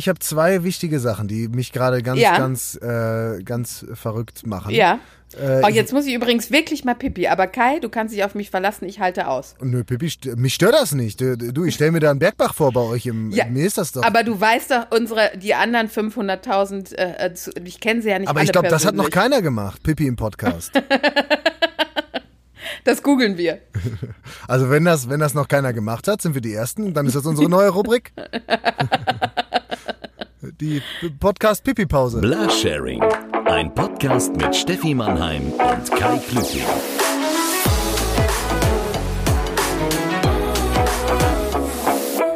ich hab zwei wichtige Sachen, die mich gerade ganz, Ja. ganz, äh, ganz verrückt machen. Ja. Äh, Oh, jetzt muss ich übrigens wirklich mal Pipi. Aber Kai, du kannst dich auf mich verlassen, ich halte aus. Nö, Pippi, st- mich stört das nicht. Du, ich stell mir da einen Bergbach vor bei euch im. Ja, mir ist das doch. Aber du weißt doch, unsere, die anderen 500.000, äh, äh, ich kenne sie ja nicht Aber ich glaube, das hat noch keiner gemacht, Pippi im Podcast. Das googeln wir. Also wenn das, wenn das noch keiner gemacht hat, sind wir die Ersten. Dann ist das unsere neue Rubrik. Die Podcast-Pipi-Pause. Blasharing. Ein Podcast mit Steffi Mannheim und Kai Klüting.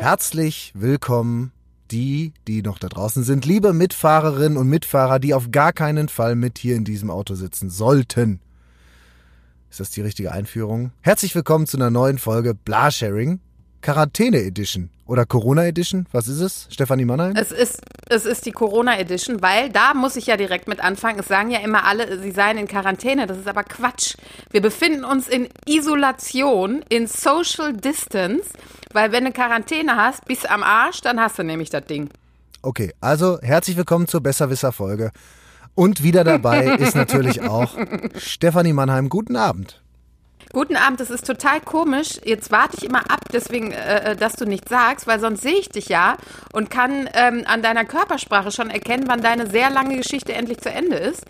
Herzlich willkommen, die, die noch da draußen sind, liebe Mitfahrerinnen und Mitfahrer, die auf gar keinen Fall mit hier in diesem Auto sitzen sollten. Ist das die richtige Einführung? Herzlich willkommen zu einer neuen Folge Blasharing, Quarantäne Edition oder Corona Edition. Was ist es? Stefanie Mannheim? Es ist, es ist die Corona Edition, weil da muss ich ja direkt mit anfangen. Es sagen ja immer alle, sie seien in Quarantäne. Das ist aber Quatsch. Wir befinden uns in Isolation, in Social Distance, weil wenn du Quarantäne hast, bist am Arsch, dann hast du nämlich das Ding. Okay, also herzlich willkommen zur Besserwisser-Folge. Und wieder dabei ist natürlich auch Stefanie Mannheim. Guten Abend. Guten Abend, das ist total komisch. Jetzt warte ich immer ab, deswegen, äh, dass du nichts sagst, weil sonst sehe ich dich ja und kann ähm, an deiner Körpersprache schon erkennen, wann deine sehr lange Geschichte endlich zu Ende ist.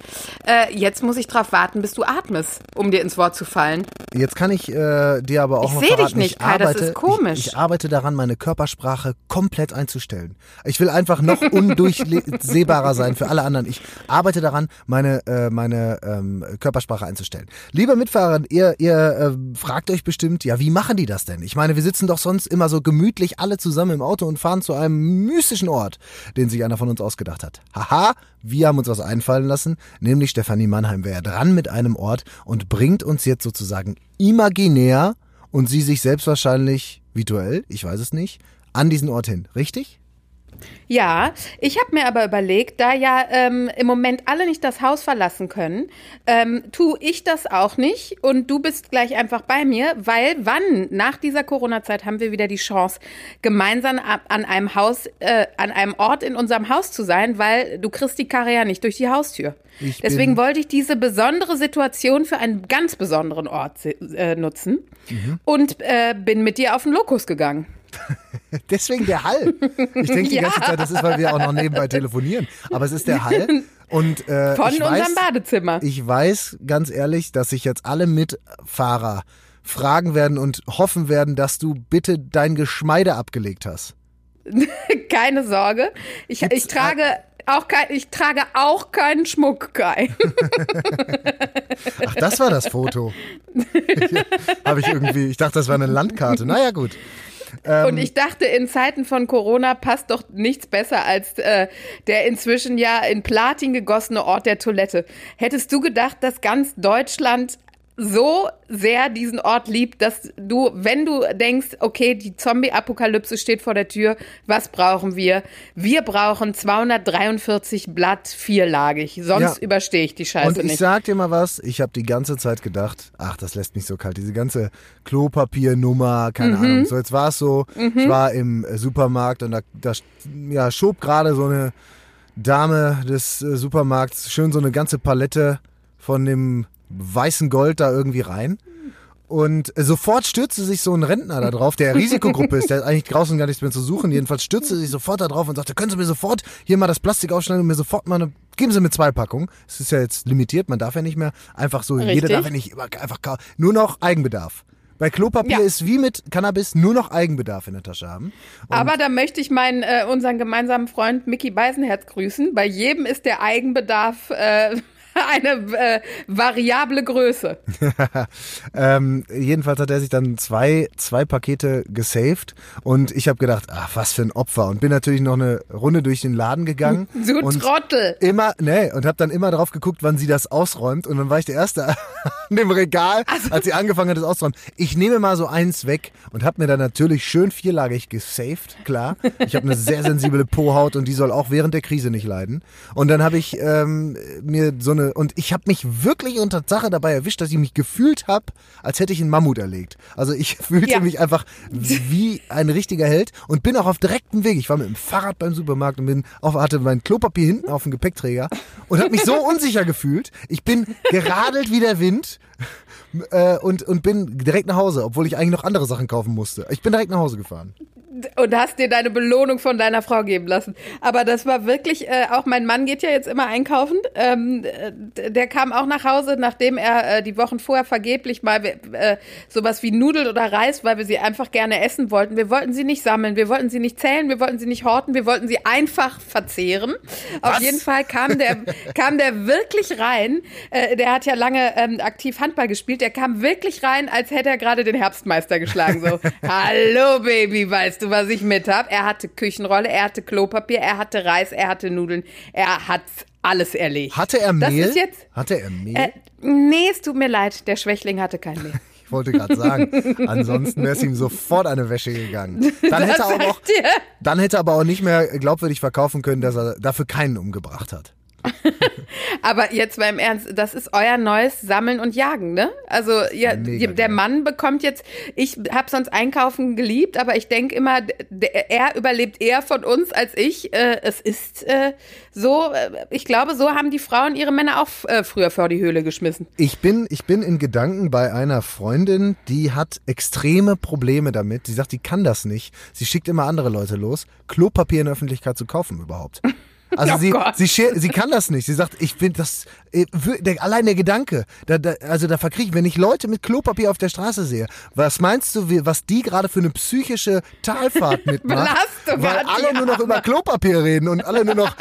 Äh, jetzt muss ich drauf warten, bis du atmest, um dir ins Wort zu fallen. Jetzt kann ich äh, dir aber auch Ich noch seh dich verraten, nicht, ich Kai, das arbeite, ist komisch. Ich, ich arbeite daran, meine Körpersprache komplett einzustellen. Ich will einfach noch undurchsehbarer sein für alle anderen. Ich arbeite daran, meine, äh, meine ähm, Körpersprache einzustellen. Liebe Mitfahrer, ihr, ihr äh, fragt euch bestimmt, ja, wie machen die das denn? Ich meine, wir sitzen doch sonst immer so gemütlich alle zusammen im Auto und fahren zu einem mystischen Ort, den sich einer von uns ausgedacht hat. Haha, wir haben uns was einfallen lassen, nämlich Stefanie Mannheim wäre dran mit einem Ort und bringt uns jetzt sozusagen imaginär und sie sich selbst wahrscheinlich virtuell, ich weiß es nicht, an diesen Ort hin. Richtig? Ja, ich habe mir aber überlegt, da ja ähm, im Moment alle nicht das Haus verlassen können, ähm, tu ich das auch nicht und du bist gleich einfach bei mir, weil wann nach dieser Corona-Zeit haben wir wieder die Chance, gemeinsam an einem Haus, äh, an einem Ort in unserem Haus zu sein, weil du kriegst die Karre ja nicht durch die Haustür. Ich Deswegen wollte ich diese besondere Situation für einen ganz besonderen Ort äh, nutzen Mhm. und äh, bin mit dir auf den Lokus gegangen. Deswegen der Hall. Ich denke die Ja. ganze Zeit, das ist, weil wir auch noch nebenbei telefonieren. Aber es ist der Hall. Und äh, Von ich unserem weiß, Badezimmer. Ich weiß ganz ehrlich, dass sich jetzt alle Mitfahrer fragen werden und hoffen werden, dass du bitte dein Geschmeide abgelegt hast. Keine Sorge. Ich, ich trage auch kein, ich trage auch keinen Schmuck, Kai. Ach, das war das Foto. Habe ich irgendwie, ich dachte, das war eine Landkarte. Naja, gut. Ähm, Und ich dachte, in Zeiten von Corona passt doch nichts besser als äh, der inzwischen ja in Platin gegossene Ort der Toilette. Hättest du gedacht, dass ganz Deutschland so sehr diesen Ort liebt, dass du, wenn du denkst, okay, die Zombie-Apokalypse steht vor der Tür, was brauchen wir? Wir brauchen 243 Blatt vierlagig, sonst Ja. überstehe ich die Scheiße Und ich nicht. sag dir mal was, ich habe die ganze Zeit gedacht, ach, das lässt mich so kalt, diese ganze Klopapiernummer, keine Mhm. Ahnung. So, jetzt war es so, ich war im äh, Supermarkt und da, da ja, schob gerade so eine Dame des äh, Supermarkts schön so eine ganze Palette von dem weißen Gold da irgendwie rein. Und äh, sofort stürzte sich so ein Rentner da drauf, der Risikogruppe ist, der hat eigentlich draußen gar nichts mehr zu suchen. Jedenfalls stürzte sich sofort da drauf und sagte, können Sie mir sofort hier mal das Plastik aufschneiden und mir sofort mal eine, geben Sie mir zwei Packungen. Es ist ja jetzt limitiert, man darf ja nicht mehr einfach so, jeder Richtig. darf ja nicht immer einfach kau- nur noch Eigenbedarf. Bei Klopapier Ja. ist wie mit Cannabis nur noch Eigenbedarf in der Tasche haben. Und Aber da möchte ich meinen, äh, unseren gemeinsamen Freund Mickey Beisenherz grüßen. Bei jedem ist der Eigenbedarf äh, eine äh, variable Größe. Ähm, jedenfalls hat er sich dann zwei, zwei Pakete gesaved und ich habe gedacht, ach, was für ein Opfer und bin natürlich noch eine Runde durch den Laden gegangen. Du und Trottel. Immer, nee, und habe dann immer drauf geguckt, wann sie das ausräumt und dann war ich der Erste an dem Regal, als sie angefangen hat, das auszuräumen. Ich nehme mal so eins weg und habe mir dann natürlich schön vierlagig gesaved, klar. Ich habe eine sehr sensible Po-Haut und die soll auch während der Krise nicht leiden. Und dann habe ich ähm, mir so eine eine, und ich habe mich wirklich unter Sache dabei erwischt, dass ich mich gefühlt habe, als hätte ich einen Mammut erlegt. Also ich fühlte Ja. mich einfach wie ein richtiger Held und bin auch auf direktem Weg. Ich war mit dem Fahrrad beim Supermarkt und bin auf, hatte mein Klopapier hinten auf dem Gepäckträger und habe mich so unsicher gefühlt. Ich bin geradelt wie der Wind äh, und, und bin direkt nach Hause, obwohl ich eigentlich noch andere Sachen kaufen musste. Ich bin direkt nach Hause gefahren. und hast dir deine Belohnung von deiner Frau geben lassen. Aber das war wirklich, äh, auch mein Mann geht ja jetzt immer einkaufen. Ähm, äh, der kam auch nach Hause, nachdem er äh, die Wochen vorher vergeblich mal äh, sowas wie Nudeln oder Reis, weil wir sie einfach gerne essen wollten. Wir wollten sie nicht sammeln, wir wollten sie nicht zählen, wir wollten sie nicht horten, wir wollten sie einfach verzehren. Auf Was? jeden Fall kam der, kam der wirklich rein. Äh, der hat ja lange ähm, aktiv Handball gespielt. Der kam wirklich rein, als hätte er gerade den Herbstmeister geschlagen. So, hallo Baby, weißt du, was ich mit hab? Er hatte Küchenrolle, er hatte Klopapier, er hatte Reis, er hatte Nudeln. Er hat alles erlegt. Hatte er Das Mehl? ist jetzt. Hatte er Mehl? Äh, nee, es tut mir leid, der Schwächling hatte kein Mehl. Ich wollte gerade sagen, ansonsten wäre es ihm sofort eine Wäsche gegangen. Dann hätte, er auch, dann hätte er aber auch nicht mehr glaubwürdig verkaufen können, dass er dafür keinen umgebracht hat. Aber jetzt mal im Ernst, das ist euer neues Sammeln und Jagen, ne? Also ja, der. Mann bekommt jetzt, ich habe sonst Einkaufen geliebt, aber ich denke immer, der, er überlebt eher von uns als ich. Äh, es ist äh, so, äh, ich glaube, so haben die Frauen ihre Männer auch äh, früher vor die Höhle geschmissen. Ich bin, ich bin in Gedanken bei einer Freundin, die hat extreme Probleme damit. Sie sagt, die kann das nicht. Sie schickt immer andere Leute los, Klopapier in der Öffentlichkeit zu kaufen überhaupt. Also Oh sie, Gott. sie, sie kann das nicht. Sie sagt, ich bin das, äh, der, allein der Gedanke, da, da, also da verkriege ich, wenn ich Leute mit Klopapier auf der Straße sehe, was meinst du, was die gerade für eine psychische Talfahrt mitmacht? Belastung weil alle nur noch Arme. über Klopapier reden und alle nur noch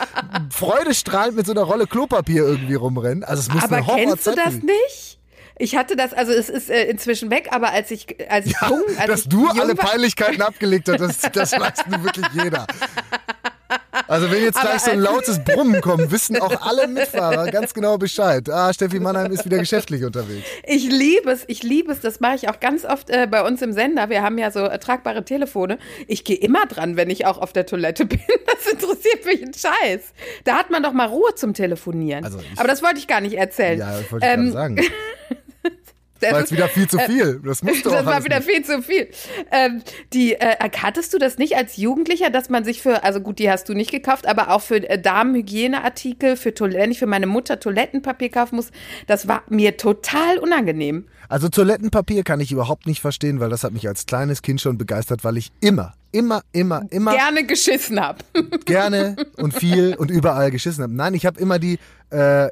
freudestrahlend mit so einer Rolle Klopapier irgendwie rumrennen. Also es muss Aber eine kennst du das nicht? Ich hatte das, also es ist äh, inzwischen weg, aber als ich, als ich jung, als dass ich du alle war, Peinlichkeiten abgelegt hast, das, das weiß nun wirklich jeder. Also wenn jetzt gleich so ein als- lautes Brummen kommt, wissen auch alle Mitfahrer ganz genau Bescheid. Ah, Steffi Mannheim ist wieder geschäftlich unterwegs. Ich liebe es, ich liebe es. Das mache ich auch ganz oft äh, bei uns im Sender. Wir haben ja so äh, tragbare Telefone. Ich gehe immer dran, wenn ich auch auf der Toilette bin. Das interessiert mich ein Scheiß. Da hat man doch mal Ruhe zum Telefonieren. Also ich- Aber das wollte ich gar nicht erzählen. Ja, das wollte ich Ähm, gerade sagen. das War jetzt wieder viel zu viel. Das musst du auch das war wieder nicht. viel zu viel. Ähm, die, äh, hattest du das nicht als Jugendlicher, dass man sich für, also gut, die hast du nicht gekauft, aber auch für äh, Damenhygieneartikel, für Toil- wenn ich für meine Mutter Toilettenpapier kaufen muss, das war mir total unangenehm. Also Toilettenpapier kann ich überhaupt nicht verstehen, weil das hat mich als kleines Kind schon begeistert, weil ich immer, immer, immer, immer Gerne geschissen hab. gerne und viel und überall geschissen habe. Nein, ich habe immer die, äh,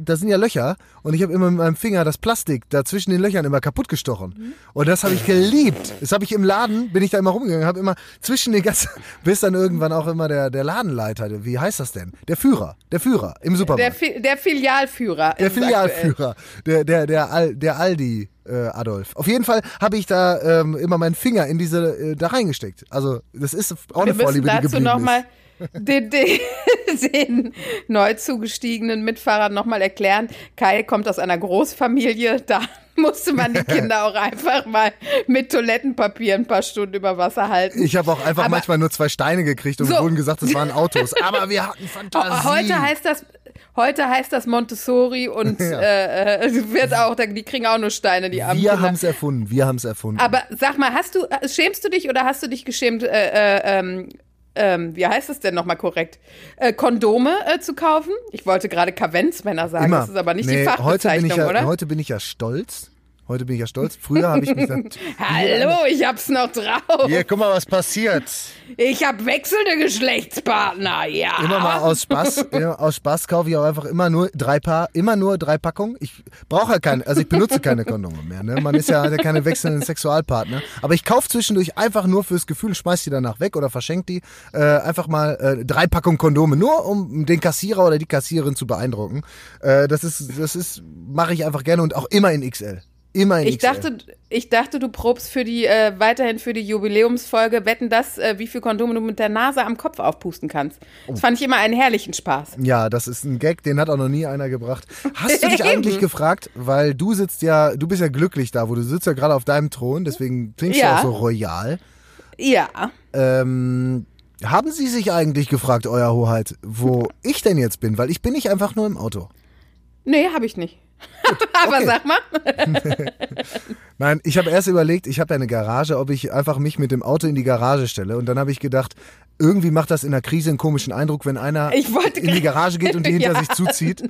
da sind ja Löcher und ich habe immer mit meinem Finger das Plastik da zwischen den Löchern immer kaputt gestochen. Und das habe ich geliebt. Das habe ich im Laden, bin ich da immer rumgegangen, habe immer zwischen den ganzen, bis dann irgendwann auch immer der, der Ladenleiter, wie heißt das denn? Der Führer, der Führer im Der, Supermarkt. Fi der Filialführer. Der aktuell. Filialführer, der, der, der, Al, der Aldi äh, Adolf. Auf jeden Fall habe ich da ähm, immer meinen Finger in diese, äh, da reingesteckt. Also das ist auch eine Wir müssen Vorliebe, die geblieben ist. nochmal den, den, den neu zugestiegenen Mitfahrern nochmal erklären. Kai kommt aus einer Großfamilie, da musste man die Kinder auch einfach mal mit Toilettenpapier ein paar Stunden über Wasser halten. Ich habe auch einfach Aber- manchmal nur zwei Steine gekriegt und So. wurden gesagt, es waren Autos. Aber wir hatten Fantasie. Heute heißt das, heute heißt das Montessori und Ja. äh, äh, wird auch, die kriegen auch nur Steine, die armen wir haben es erfunden. Wir haben es erfunden. Aber sag mal, hast du, äh, schämst du dich oder hast du dich geschämt, äh, äh, ähm, wie heißt es denn nochmal korrekt? Äh, Kondome äh, zu kaufen? Ich wollte gerade Kavenzmänner sagen, Immer. das ist aber nicht Nee, die heute bin, Fachbezeichnung, ich ja, oder? heute bin ich ja stolz. Heute bin ich ja stolz. Früher habe ich mich dann. Hallo, ich hab's noch drauf. Hier, guck mal, was passiert. Ich hab wechselnde Geschlechtspartner, ja. Immer mal aus Spaß, aus Spaß kaufe ich auch einfach immer nur drei Paar, immer nur drei Packungen. Ich brauche ja keine, also ich benutze keine Kondome mehr. Ne? Man ist ja, hat ja keine wechselnden Sexualpartner. Aber ich kaufe zwischendurch einfach nur fürs Gefühl, schmeiß die danach weg oder verschenk die. Äh, einfach mal äh, drei Packungen Kondome, nur um den Kassierer oder die Kassiererin zu beeindrucken. Äh, das ist, das ist, mache ich einfach gerne und auch immer in XL. Immer in Ich XL. dachte, ich dachte, du probst für die, äh, weiterhin für die Jubiläumsfolge wetten das, äh, wie viel Kondome du mit der Nase am Kopf aufpusten kannst. Oh. Das fand ich immer einen herrlichen Spaß. Ja, das ist ein Gag, den hat auch noch nie einer gebracht. Hast du dich eigentlich gefragt, weil du sitzt ja, du bist ja glücklich da, wo du sitzt ja gerade auf deinem Thron, deswegen klingst Ja. du auch so royal. Ja. Ähm, haben Sie sich eigentlich gefragt, Euer Hoheit, wo ich denn jetzt bin? Weil ich bin nicht einfach nur im Auto. Nee, habe ich nicht. Aber okay. sag mal. Nein, ich habe erst überlegt, ich habe ja eine Garage, ob ich einfach mich mit dem Auto in die Garage stelle. Und dann habe ich gedacht, irgendwie macht das in der Krise einen komischen Eindruck, wenn einer in die Garage geht und die hinter Ja. sich zuzieht.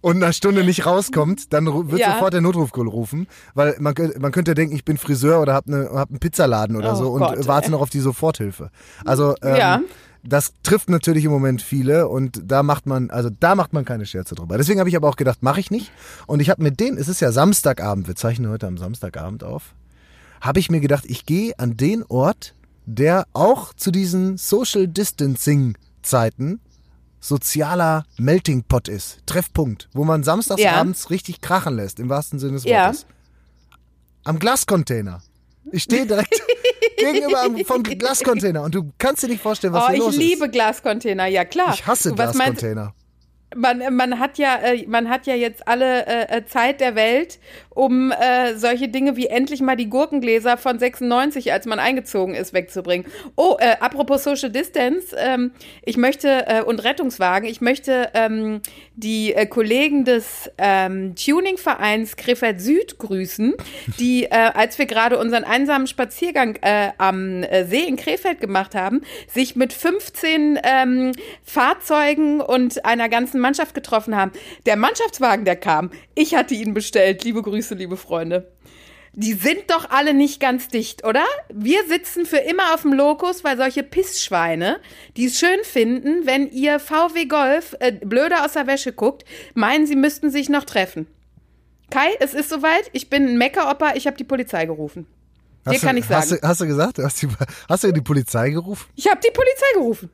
Und eine Stunde nicht rauskommt, dann wird Ja. sofort der Notruf gerufen, weil man, man könnte denken, ich bin Friseur oder habe ne, hab einen Pizzaladen oder Oh so und Gott, warte ey. noch auf die Soforthilfe. Also ähm, Ja. Das trifft natürlich im Moment viele und da macht man, also da macht man keine Scherze drüber. Deswegen habe ich aber auch gedacht, mache ich nicht. Und ich habe mit denen, es ist ja Samstagabend, wir zeichnen heute am Samstagabend auf, habe ich mir gedacht, ich gehe an den Ort, der auch zu diesen Social Distancing Zeiten sozialer Melting Pot ist, Treffpunkt, wo man samstags Ja. richtig krachen lässt, im wahrsten Sinne des Ja. Wortes. Am Glascontainer. Ich stehe direkt gegenüber am- vom Glascontainer und du kannst dir nicht vorstellen, was Oh, hier ich los liebe ist. Glascontainer, ja klar. Ich hasse Du, Glascontainer. Man, man hat ja, äh, man hat ja jetzt alle äh, äh, Zeit der Welt, um äh, solche Dinge wie endlich mal die Gurkengläser von 96, als man eingezogen ist, wegzubringen. Oh, äh, apropos Social Distance, ähm, ich möchte äh, und Rettungswagen, ich möchte ähm, die äh, Kollegen des ähm, Tuningvereins Krefeld Süd grüßen, die, äh, als wir gerade unseren einsamen Spaziergang äh, am äh, See in Krefeld gemacht haben, sich mit 15 ähm, Fahrzeugen und einer ganzen Mannschaft getroffen haben. Der Mannschaftswagen, der kam, ich hatte ihn bestellt. Liebe Grüße, liebe Freunde. Die sind doch alle nicht ganz dicht, oder? Wir sitzen für immer auf dem Lokus, weil solche Pissschweine, die es schön finden, wenn ihr VW Golf äh, blöde aus der Wäsche guckt, meinen, sie müssten sich noch treffen. Kai, es ist soweit. Ich bin ein Meckeroper. Ich habe die Polizei gerufen. Dir Hast du- kann ich sagen. Hast du, hast du gesagt? Hast du, hast du die Polizei gerufen? Ich habe die Polizei gerufen.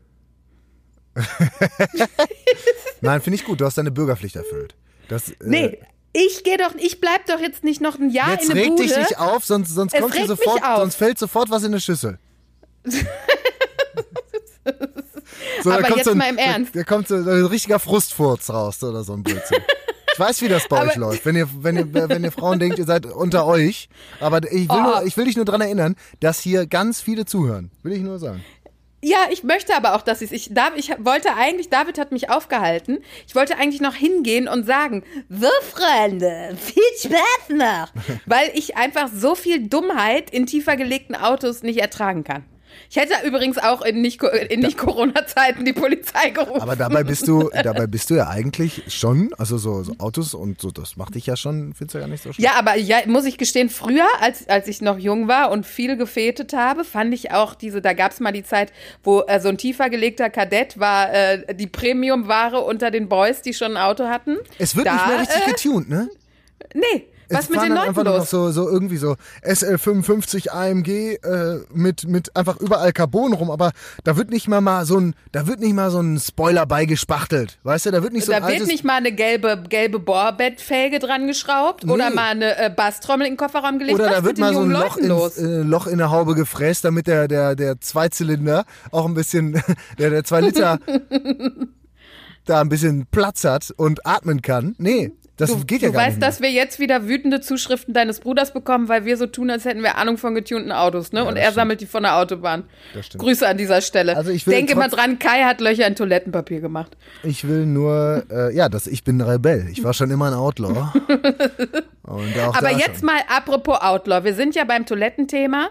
Nein, finde ich gut. Du hast deine Bürgerpflicht erfüllt. Das, äh, Nee, ich gehe doch, ich bleib doch jetzt nicht noch ein Jahr Jetzt in der reg Bude. dich nicht auf, sonst, sonst kommt hier sofort, sonst fällt sofort was in eine Schüssel. so, Aber jetzt so ein, mal im Ernst. Da, da kommt so ein richtiger Frustfurz raus oder so ein Blödsinn. Ich weiß, wie das bei euch Aber- läuft. Wenn ihr, wenn ihr, wenn ihr Frauen denkt, ihr seid unter euch. Aber ich will, Oh. nur, ich will dich nur dran erinnern, dass hier ganz viele zuhören. Will ich nur sagen. Ja, ich möchte aber auch, dass ich's- ich Dav- ich wollte eigentlich, David hat mich aufgehalten. Ich wollte eigentlich noch hingehen und sagen, so Freunde, viel Spaß noch, weil ich einfach so viel Dummheit in tiefer gelegten Autos nicht ertragen kann. Ich hätte übrigens auch in nicht in nicht Corona Zeiten die Polizei gerufen. Aber dabei bist du, dabei bist du ja eigentlich schon, also so, so Autos und so, das macht dich ja schon, findest du ja gar nicht so schlimm. Ja, aber ja, muss ich gestehen, früher, als, als ich noch jung war und viel gefetet habe, fand ich auch diese, da gab es mal die Zeit, wo äh, so ein tiefer gelegter Kadett war äh, die Premium-Ware unter den Boys, die schon ein Auto hatten. Es wird Da, nicht mehr richtig äh, getunt, ne? Nee, was mit den Leuten los? so, so irgendwie so SL55 AMG äh, mit, mit einfach überall Carbon rum, aber da wird nicht mal, mal so ein, da wird nicht mal so ein Spoiler beigespachtelt, weißt du, da wird nicht so Da ein wird altes, nicht mal eine gelbe, gelbe Bohrbettfelge dran geschraubt oder Nee. mal eine äh, Basstrommel in den Kofferraum gelegt. oder was da wird mal so ein Loch, ins, äh, Loch in der Haube gefräst, damit der, der, der Zweizylinder auch ein bisschen, der, der zwei Liter da ein bisschen Platz hat und atmen kann. Nee, das Du, geht ja du gar weißt, nicht. dass wir jetzt wieder wütende Zuschriften deines Bruders bekommen, weil wir so tun, als hätten wir Ahnung von getunten Autos, ne? Und das er stimmt. sammelt die von der Autobahn. Das stimmt. Grüße an dieser Stelle. Also ich will Denke mal dran, Kai hat Löcher in Toilettenpapier gemacht. Ich will nur, äh, ja, das, ich bin ein Rebell. Ich war schon immer ein Outlaw. Und Aber jetzt schon. mal apropos Outlaw. Wir sind ja beim Toilettenthema.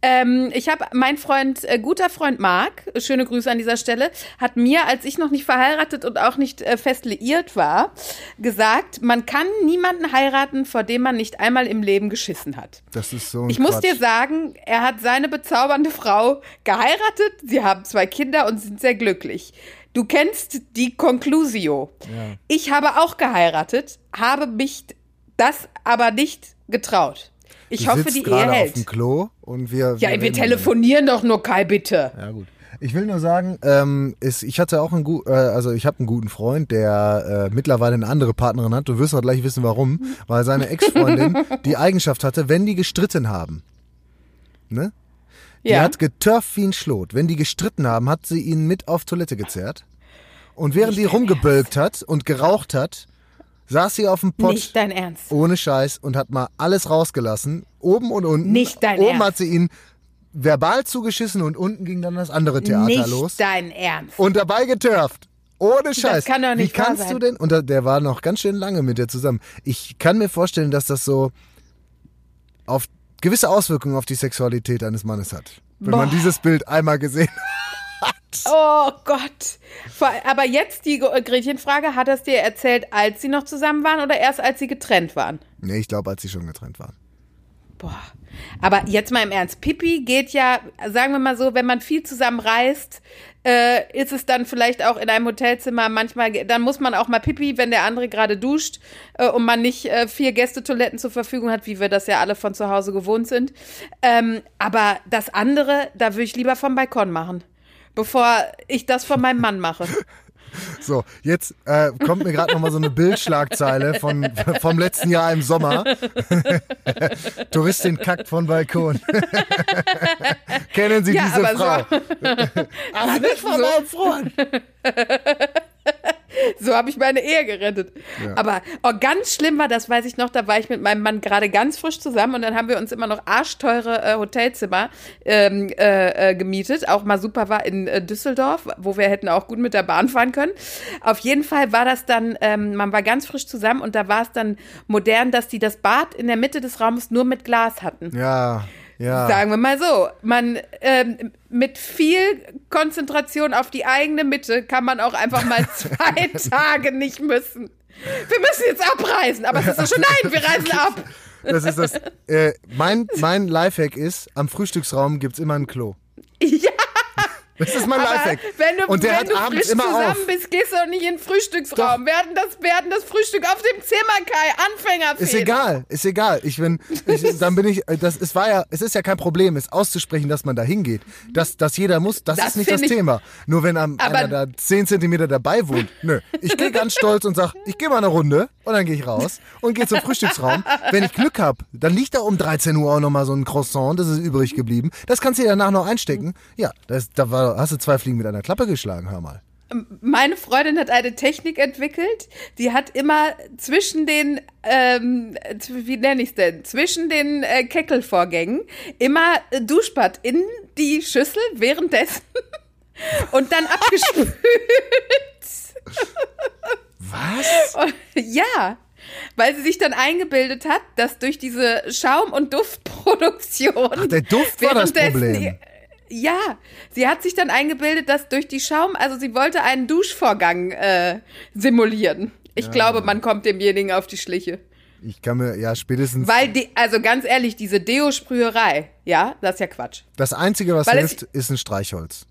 Ähm, ich habe, mein Freund, äh, guter Freund Marc, schöne Grüße an dieser Stelle, hat mir, als ich noch nicht verheiratet und auch nicht äh, fest liiert war, gesagt, man kann niemanden heiraten, vor dem man nicht einmal im Leben geschissen hat. Das ist so ein Ich muss Quatsch. dir sagen, er hat seine bezaubernde Frau geheiratet. Sie haben zwei Kinder und sind sehr glücklich. Du kennst die Conclusio. Ich habe auch geheiratet, habe mich das aber nicht getraut. Ich Du hoffe, sitzt die Ehe gerade auf hält. dem Klo und wir. Ja, wir reden telefonieren doch nur, Kai, bitte. Ja, gut. Ich will nur sagen, ähm, ist, ich hatte auch einen guten, äh, also ich habe einen guten Freund, der äh, mittlerweile eine andere Partnerin hat. Du wirst auch gleich wissen, warum. Weil seine Ex-Freundin die Eigenschaft hatte, wenn die gestritten haben, ne? Die Ja. hat geturft wie ein Schlot. Wenn die gestritten haben, hat sie ihn mit auf Toilette gezerrt. Und während die rumgebölkt hat und geraucht hat, saß sie auf dem Pott Nicht dein Ernst. ohne Scheiß und hat mal alles rausgelassen, oben und unten. Nicht dein Oben Ernst. hat sie ihn verbal zugeschissen und unten ging dann das andere Theater Nicht los. dein Ernst. Und dabei geturft. Ohne Scheiß. kann doch nicht Wie kannst sein. du denn? Und der war noch ganz schön lange mit dir zusammen. Ich kann mir vorstellen, dass das so auf gewisse Auswirkungen auf die Sexualität eines Mannes hat. Wenn man Boah. dieses Bild einmal gesehen hat. Oh Gott. Aber jetzt die Gretchenfrage, hat er es dir erzählt, als sie noch zusammen waren oder erst als sie getrennt waren? Nee, ich glaube, als sie schon getrennt waren. Boah. Aber jetzt mal im Ernst. Pipi geht ja, sagen wir mal so, wenn man viel zusammen reist, äh, ist es dann vielleicht auch in einem Hotelzimmer manchmal, dann muss man auch mal Pipi, wenn der andere gerade duscht äh, und man nicht äh, vier Gästetoiletten zur Verfügung hat, wie wir das ja alle von zu Hause gewohnt sind. Ähm, aber das andere, da würde ich lieber vom Balkon machen, bevor ich das von meinem Mann mache. So, jetzt äh, kommt mir gerade nochmal so eine Bildschlagzeile von, vom letzten Jahr im Sommer. Touristin kackt von Balkon. Kennen Sie Ja, diese aber Frau? so- aber nicht von meinem Freund. So habe ich meine Ehe gerettet. Aber oh, ganz schlimm war, das weiß ich noch, da war ich mit meinem Mann gerade ganz frisch zusammen und dann haben wir uns immer noch arschteure äh, Hotelzimmer ähm, äh, äh, gemietet. Auch mal super war in äh, Düsseldorf, wo wir hätten auch gut mit der Bahn fahren können. Auf jeden Fall war das dann, ähm, man war ganz frisch zusammen und da war es dann modern, dass die das Bad in der Mitte des Raumes nur mit Glas hatten. Ja, ja. Sagen wir mal so, man ähm, mit viel Konzentration auf die eigene Mitte kann man auch einfach mal zwei Tage nicht müssen. Wir müssen jetzt abreisen, aber es ist so schon, nein, wir reisen ab. Das ist das. Äh, mein, mein Lifehack ist, am Frühstücksraum gibt's immer ein Klo. Ja, Das ist mein Lifehack. wenn du, Und der wenn hat du abends frisch immer zusammen auf. bist, gehst du doch nicht in den Frühstücksraum. Wir hatten, das, wir hatten das Frühstück auf dem Zimmer, Kai, Anfängerfehler. Ist egal, ist egal. Ich bin, ich, dann bin ich, das, es war ja, es ist ja kein Problem, es auszusprechen, dass man da hingeht. Dass, dass jeder muss, das, Das ist nicht das ich- Thema. Nur wenn am, einer da 10 Zentimeter dabei wohnt. Nö. Ich gehe ganz stolz und sag, ich gehe mal eine Runde und dann gehe ich raus und gehe zum Frühstücksraum. Wenn ich Glück hab, dann liegt da um 13 Uhr auch nochmal so ein Croissant, das ist übrig geblieben. Das kannst du dir danach noch einstecken. Ja, das, da war, hast du zwei Fliegen mit einer Klappe geschlagen, hör mal. Meine Freundin hat eine Technik entwickelt, die hat immer zwischen den, ähm, wie nenne ich es denn, zwischen den äh, Keckelvorgängen immer äh, Duschbad in die Schüssel währenddessen und dann abgespült. Was? Und, ja, weil sie sich dann eingebildet hat, dass durch diese Schaum- und Duftproduktion. Ach, der Duft war das Problem. Ja, sie hat sich dann eingebildet, dass durch die Schaum, also sie wollte einen Duschvorgang äh, simulieren. Ich glaube, man kommt demjenigen auf die Schliche. Ich kann mir, ja, spätestens. Weil, die, also ganz ehrlich, diese Deo-Sprüherei, ja, das ist ja Quatsch. Das Einzige, was Weil hilft, ist ein Streichholz.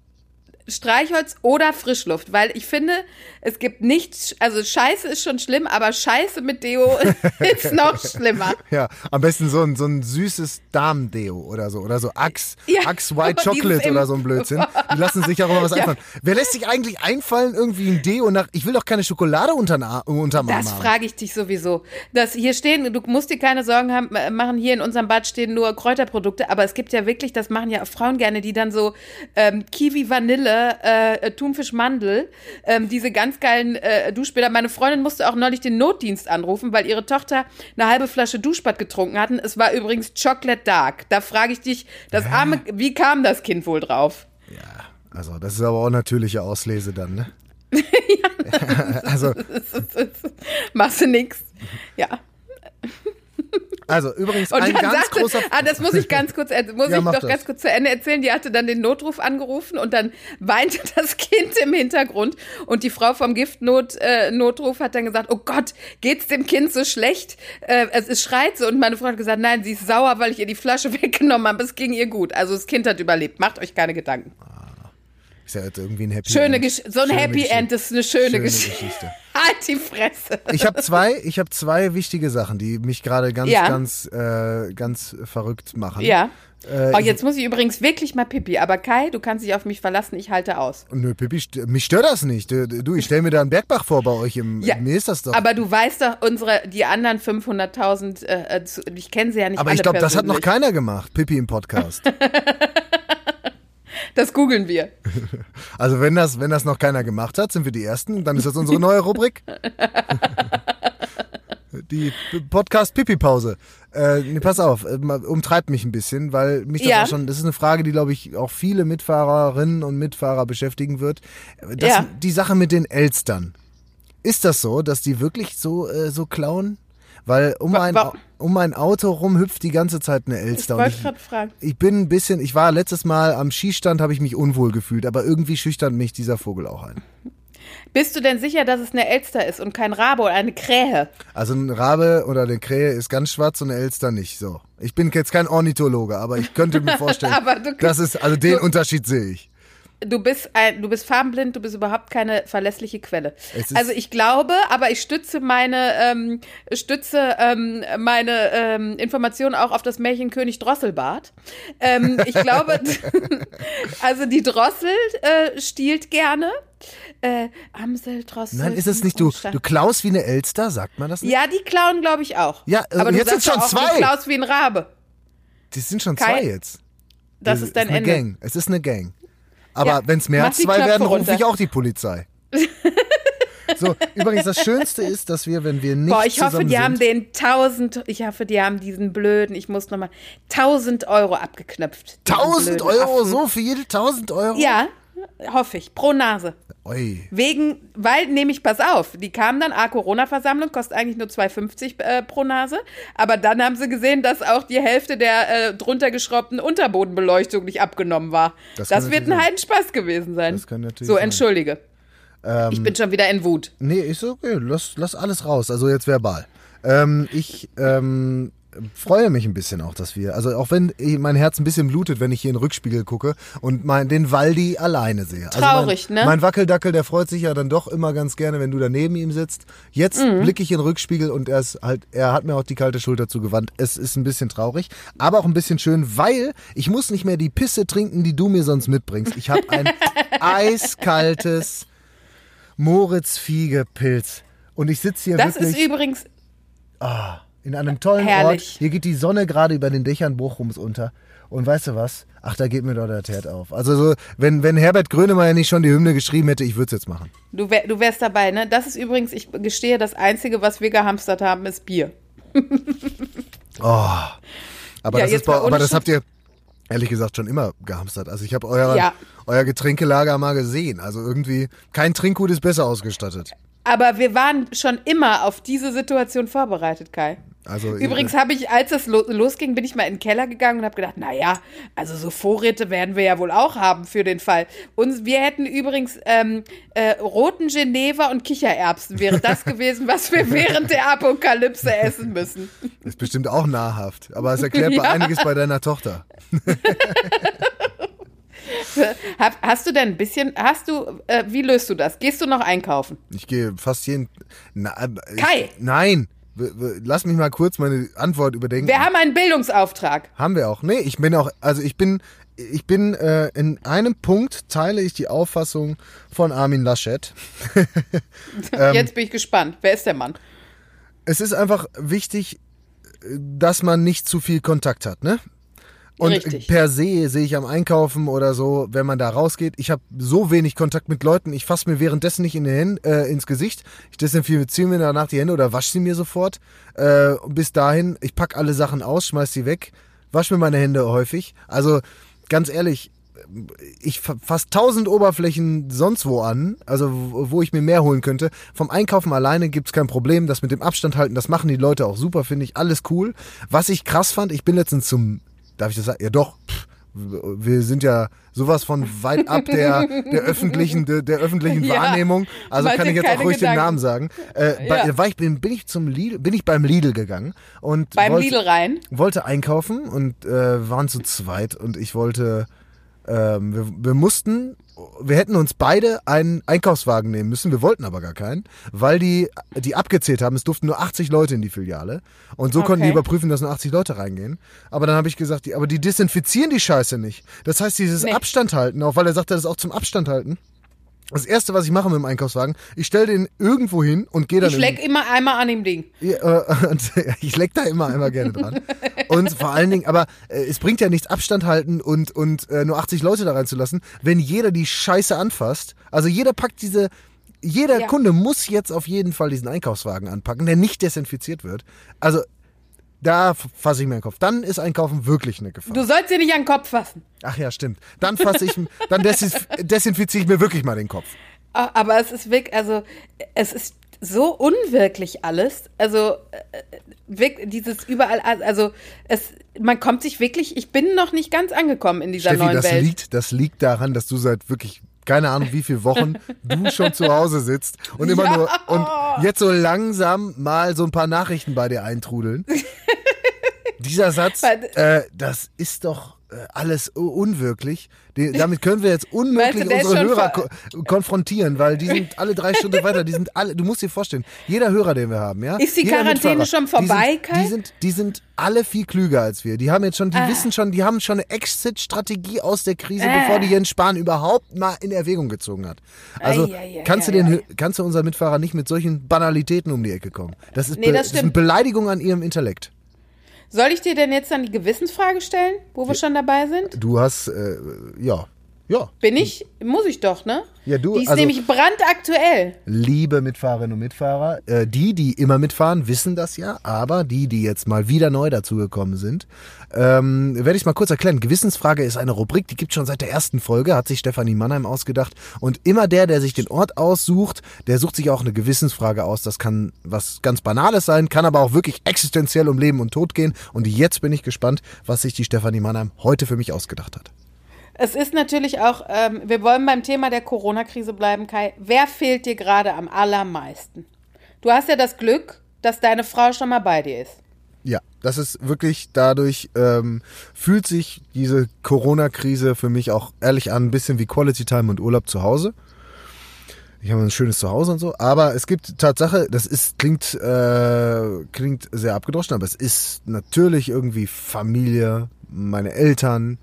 Streichholz oder Frischluft, weil ich finde, es gibt nichts, also Scheiße ist schon schlimm, aber Scheiße mit Deo ist noch schlimmer. Ja, am besten so ein, so ein süßes Darmdeo oder so. Oder so Axe, Ja, Axe White Chocolate oder so ein Blödsinn. Die lassen sich auch immer was Ja. einfallen. Wer lässt sich eigentlich einfallen, irgendwie ein Deo nach. Ich will doch keine Schokolade unterm Ar- unterm Arm Das haben. frage ich dich sowieso. Das hier stehen, du musst dir keine Sorgen haben, äh, machen hier in unserem Bad stehen nur Kräuterprodukte, aber es gibt ja wirklich, das machen ja auch Frauen gerne, die dann so ähm, Kiwi Vanille, äh, Thunfisch Mandel, ähm, diese ganz geilen äh, Duschbäder. Meine Freundin musste auch neulich den Notdienst anrufen, weil ihre Tochter eine halbe Flasche Duschbad getrunken hatten. Es war übrigens Chocolate Dark. Da frage ich dich, das arme, wie kam das Kind wohl drauf? Also, das ist aber auch natürliche Auslese dann, ne? also, Machst du nix. Ja. Also, übrigens, Und ein ganz sagte, großer. ah, das muss ich ganz kurz, muss Ja, ich doch das. ganz kurz zu Ende erzählen. Die hatte dann den Notruf angerufen und dann weinte das Kind im Hintergrund und die Frau vom Giftnot äh, Notruf hat dann gesagt, oh Gott, geht's dem Kind so schlecht? Äh, es, es schreit so und meine Frau hat gesagt, nein, sie ist sauer, weil ich ihr die Flasche weggenommen habe. Es ging ihr gut. Also das Kind hat überlebt. Macht euch keine Gedanken. Ist ja jetzt irgendwie ein Happy Schöne End. Gesch so ein Schöne Happy Geschichte. End ist eine schöne, Schöne Geschichte. Geschichte. Halt die Fresse. Ich habe zwei, ich habe zwei wichtige Sachen, die mich gerade ganz, Ja. ganz, äh, ganz verrückt machen. Ja. Äh, oh, jetzt muss ich übrigens wirklich mal pipi. Aber Kai, du kannst dich auf mich verlassen. Ich halte aus. Nö, Pippi, st- mich stört das nicht. Du, ich stell mir da einen Bergbach vor bei euch im. Ja, mir ist das doch. Aber du weißt doch, unsere, die anderen 500.000, äh, äh, ich kenne sie ja nicht Aber ich glaube, das hat noch keiner gemacht, Pippi im Podcast. Das googeln wir. Also wenn das, wenn das noch keiner gemacht hat, sind wir die Ersten. Dann ist das unsere neue Rubrik. die Podcast-Pipi-Pause. Äh, nee, pass auf, äh, umtreibt mich ein bisschen, weil mich das Ja. auch schon, das ist eine Frage, die, glaube ich, auch viele Mitfahrerinnen und Mitfahrer beschäftigen wird. Das, Ja. Die Sache mit den Elstern. Ist das so, dass die wirklich so, äh, so klauen? Weil um wa- Au- um mein Auto rum hüpft die ganze Zeit eine Ich Elster. und wollte ich, gerade fragen. ich bin ein bisschen, ich war letztes Mal am Skistand, habe ich mich unwohl gefühlt, aber irgendwie schüchtert mich dieser Vogel auch ein. Bist du denn sicher, dass es eine Elster ist und kein Rabe oder eine Krähe? Also ein Rabe oder eine Krähe ist ganz schwarz und eine Elster nicht. So. Ich bin jetzt kein Ornithologe, aber ich könnte mir vorstellen, Aber du- das ist, also den Unterschied sehe ich. Du bist ein, du bist farbenblind, du bist überhaupt keine verlässliche Quelle. Ist- Also ich glaube, aber ich stütze meine ähm, stütze ähm, meine ähm, Informationen auch auf das Märchen König Drosselbart. Ähm, ich glaube, also die Drossel äh, stiehlt gerne. Äh, Amsel, Drossel. Nein, ist es nicht du, du klaust wie eine Elster, sagt man das nicht? Ja, die klauen, glaube ich, auch. Ja, äh, aber jetzt sind schon auch, zwei. Du klaust wie ein Rabe. Das sind schon Kai, zwei jetzt. Das ist dein eine Ende. Gang. Es ist eine Gang. Aber Ja, wenn es mehr als zwei werden, rufe ich auch die Polizei. so, übrigens, das Schönste ist, dass wir, wenn wir nicht Boah, ich hoffe, die sind, haben den 1000, ich hoffe, die haben diesen blöden, ich muss nochmal, 1000 Euro abgeknöpft. diesen 1000 blöden Euro, Affen. so viel? 1000 Euro? Ja, hoffe ich, pro Nase. Ui. Wegen, weil nämlich, pass auf, die kamen dann, ah, Corona-Versammlung, kostet eigentlich nur 2,50 äh, pro Nase, aber dann haben sie gesehen, dass auch die Hälfte der äh, drunter geschraubten Unterbodenbeleuchtung nicht abgenommen war. Das Das, wird ein. Heidenspaß gewesen sein. Das kann natürlich so, sein. Ähm, entschuldige. ich bin schon wieder in Wut. Nee, ist okay. Lass, lass alles raus. Also jetzt verbal. Ähm, ich ähm, freue mich ein bisschen auch, dass wir, also auch wenn mein Herz ein bisschen blutet, wenn ich hier in den Rückspiegel gucke und mein, den Waldi alleine sehe. Traurig, also mein, ne? Mein Wackeldackel, der freut sich ja dann doch immer ganz gerne, wenn du da neben ihm sitzt. Jetzt Mhm. blicke ich in den Rückspiegel und er ist halt, er hat mir auch die kalte Schulter zugewandt. Es ist ein bisschen traurig, aber auch ein bisschen schön, weil ich muss nicht mehr die Pisse trinken, die du mir sonst mitbringst. Ich habe ein eiskaltes Moritz Fiege Pilz. Und ich sitze hier Das wirklich ist übrigens, in einem tollen herrlich. Ort. Hier geht die Sonne gerade über den Dächern Bochums unter. Und weißt du was? Ach, da geht mir doch der Tert auf. Also so, wenn, wenn Herbert Grönemeyer nicht schon die Hymne geschrieben hätte, ich würde es jetzt machen. du, wär, du wärst dabei, ne? Das ist übrigens, ich gestehe, das Einzige, was wir gehamstert haben, ist Bier. Aber, Ja, das, ist aber das habt ihr ehrlich gesagt schon immer gehamstert. Also ich habe euer, Ja. euer Getränkelager mal gesehen. Also irgendwie, kein Trinkgut ist besser ausgestattet. Aber wir waren schon immer auf diese Situation vorbereitet, Kai. Also Übrigens habe ich, als es lo losging, bin ich mal in den Keller gegangen und habe gedacht, naja, also so Vorräte werden wir ja wohl auch haben für den Fall. Und wir hätten übrigens ähm, äh, roten Geneva und Kichererbsen wäre das gewesen, was wir während der Apokalypse essen müssen. ist bestimmt auch nahrhaft. Aber es erklärt Ja. einiges bei deiner Tochter. Hast du denn ein bisschen, hast du, äh, wie löst du das? Gehst du noch einkaufen? Ich gehe fast jeden. Na, äh, ich, Kai! Nein! Lass mich mal kurz meine Antwort überdenken. Wir haben einen Bildungsauftrag. Haben wir auch. Nee, ich bin auch, also ich bin, ich bin, äh, in einem Punkt teile ich die Auffassung von Armin Laschet. Ähm. Jetzt bin ich gespannt. Wer ist der Mann? Es ist einfach wichtig, äh, dass man nicht zu viel Kontakt hat, ne? Und Richtig. per se sehe ich am Einkaufen oder so, wenn man da rausgeht, ich habe so wenig Kontakt mit Leuten, ich fasse mir währenddessen nicht in den äh, ins Gesicht, ich desinfiziere mir danach die Hände oder wasche sie mir sofort. Äh, bis dahin, ich pack alle Sachen aus, schmeiß sie weg, wasche mir meine Hände häufig. Also ganz ehrlich, ich fasse tausend Oberflächen sonst wo an, also wo wo ich mir mehr holen könnte. Vom Einkaufen alleine gibt's kein Problem. Das mit dem Abstand halten, das machen die Leute auch super, finde ich. Alles cool. Was ich krass fand, ich bin letztens zum, darf ich das sagen? Ja doch. Pff, wir sind ja sowas von weit ab der, der öffentlichen, der, der öffentlichen Ja, Wahrnehmung. Also kann ich jetzt auch ruhig den Gedanken. Namen sagen. Äh, bei, Ja. war ich, bin, bin ich zum Lidl, bin ich beim Lidl gegangen und Beim wollte, Lidl rein. wollte einkaufen und äh, waren zu zweit und ich wollte, ähm, wir, wir mussten, wir hätten uns beide einen Einkaufswagen nehmen müssen, wir wollten aber gar keinen, weil die, die abgezählt haben, es durften nur 80 Leute in die Filiale und so konnten die Okay. überprüfen, dass nur 80 Leute reingehen. Aber dann habe ich gesagt, die, aber die desinfizieren die Scheiße nicht. Das heißt, dieses Nee. Abstand halten, auch weil er sagte, das ist auch zum Abstand halten. Das erste, was ich mache mit dem Einkaufswagen, ich stelle den irgendwo hin und gehe dann Ich leck immer einmal an dem Ding. ja, äh, ich leck da immer einmal gerne dran. Und vor allen Dingen, aber äh, es bringt ja nichts Abstand halten und, und äh, nur 80 Leute da reinzulassen, wenn jeder die Scheiße anfasst. Also jeder packt diese jeder Ja. Kunde muss jetzt auf jeden Fall diesen Einkaufswagen anpacken, der nicht desinfiziert wird. Also da fasse ich mir den Kopf. Dann ist Einkaufen wirklich eine Gefahr. Du sollst dir nicht an den Kopf fassen. Ach ja, stimmt. Dann fasse ich, dann desinf desinfiziere ich mir wirklich mal den Kopf. Aber es ist wirklich, also es ist so unwirklich alles. Also äh, wirk- dieses überall, also es, man kommt sich wirklich, ich bin noch nicht ganz angekommen in dieser Steffi, neuen das Welt. liegt, das liegt daran, dass du seit wirklich keine Ahnung wie viele Wochen du schon zu Hause sitzt und immer Ja. nur und jetzt so langsam mal so ein paar Nachrichten bei dir eintrudeln. Dieser Satz, äh, das ist doch alles u- unwirklich. Damit können wir jetzt unmöglich Weißt du, unsere Hörer ko konfrontieren, weil die sind alle drei Stunden weiter. Die sind alle, du musst dir vorstellen, jeder Hörer, den wir haben, ja. Ist die Quarantäne schon vorbei, die Kai? sind, die sind, die sind alle viel klüger als wir. Die haben jetzt schon, die Ah. wissen schon, die haben schon eine Exit-Strategie aus der Krise, Ah. bevor die Jens Spahn überhaupt mal in Erwägung gezogen hat. Also Ei, ei, ei, kannst du ei, den, kannst du unseren Mitfahrer nicht mit solchen Banalitäten um die Ecke kommen. Das ist, Nee, das das ist eine. Beleidigung an ihrem Intellekt. Soll ich dir denn jetzt dann die Gewissensfrage stellen, wo wir schon dabei sind? Du hast, äh, ja, ja. Bin ich? Muss ich doch, ne? Ja, du, Die ist also- nämlich brandaktuell. Liebe Mitfahrerinnen und Mitfahrer, äh, die, die immer mitfahren, wissen das ja, aber die, die jetzt mal wieder neu dazugekommen sind, ähm, werde ich mal kurz erklären. Gewissensfrage ist eine Rubrik, die gibt schon seit der ersten Folge, hat sich Stefanie Mannheim ausgedacht. Und immer der, der sich den Ort aussucht, der sucht sich auch eine Gewissensfrage aus. Das kann was ganz Banales sein, kann aber auch wirklich existenziell um Leben und Tod gehen. Und jetzt bin ich gespannt, was sich die Stefanie Mannheim heute für mich ausgedacht hat. Es ist natürlich auch, ähm, wir wollen beim Thema der Corona-Krise bleiben, Kai. Wer fehlt dir gerade am allermeisten? Du hast ja das Glück, dass deine Frau schon mal bei dir ist. Ja, das ist wirklich dadurch, ähm, fühlt sich diese Corona-Krise für mich auch ehrlich an, ein bisschen wie Quality Time und Urlaub zu Hause. Ich habe ein schönes Zuhause und so, aber es gibt Tatsache, das ist, klingt, äh, klingt sehr abgedroschen, aber es ist natürlich irgendwie Familie, meine Eltern,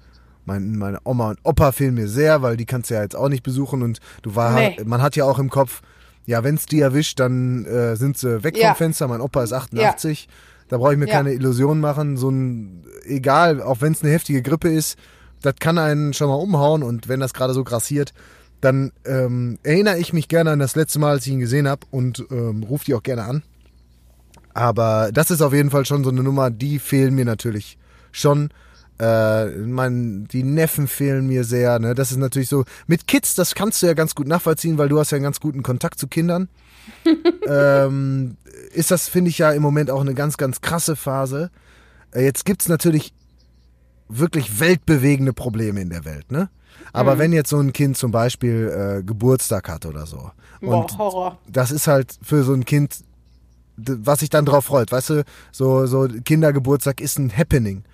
mein, meine Oma und Opa fehlen mir sehr, weil die kannst du ja jetzt auch nicht besuchen und du war, Nee. man hat ja auch im Kopf, ja, wenn es die erwischt, dann äh, sind sie weg Ja. vom Fenster. Mein Opa ist 88, da brauche ich mir Ja. keine Illusionen machen. So ein, egal, auch wenn es eine heftige Grippe ist, das kann einen schon mal umhauen und wenn das gerade so grassiert, dann ähm, erinnere ich mich gerne an das letzte Mal, als ich ihn gesehen habe und ähm, rufe die auch gerne an. Aber das ist auf jeden Fall schon so eine Nummer, die fehlen mir natürlich schon. Äh, mein, die Neffen fehlen mir sehr. Ne? Das ist natürlich so. Mit Kids, das kannst du ja ganz gut nachvollziehen, weil du hast ja einen ganz guten Kontakt zu Kindern. ähm, ist das, finde ich ja im Moment auch eine ganz, ganz krasse Phase. Äh, jetzt gibt's natürlich wirklich weltbewegende Probleme in der Welt, ne? Aber wenn jetzt so ein Kind zum Beispiel äh, Geburtstag hat oder so Boah, und Horror. das ist halt für so ein Kind, was sich dann drauf freut, weißt du, so, so Kindergeburtstag ist ein Happening.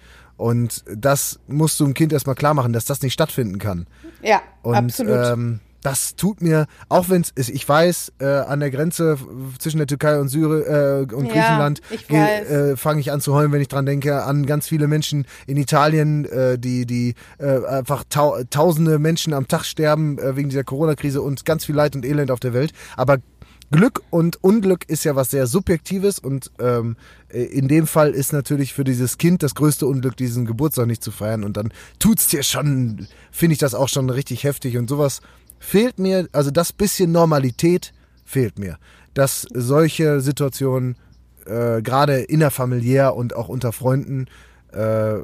Und das musst du dem Kind erstmal klar machen, dass das nicht stattfinden kann. Ja, Und absolut. Ähm, das tut mir, auch wenn es, ich weiß, äh, an der Grenze zwischen der Türkei und Syri äh, und Ja, Griechenland äh, fange ich an zu heulen, wenn ich dran denke, an ganz viele Menschen in Italien, äh, die, die äh, einfach tau tausende Menschen am Tag sterben äh, wegen dieser Corona-Krise und ganz viel Leid und Elend auf der Welt. Aber Glück und Unglück ist ja was sehr Subjektives und ähm, äh, in dem Fall ist natürlich für dieses Kind das größte Unglück, diesen Geburtstag nicht zu feiern und dann tut's dir schon, finde ich das auch schon richtig heftig und sowas fehlt mir, also das bisschen Normalität fehlt mir, dass solche Situationen äh, gerade innerfamiliär und auch unter Freunden äh,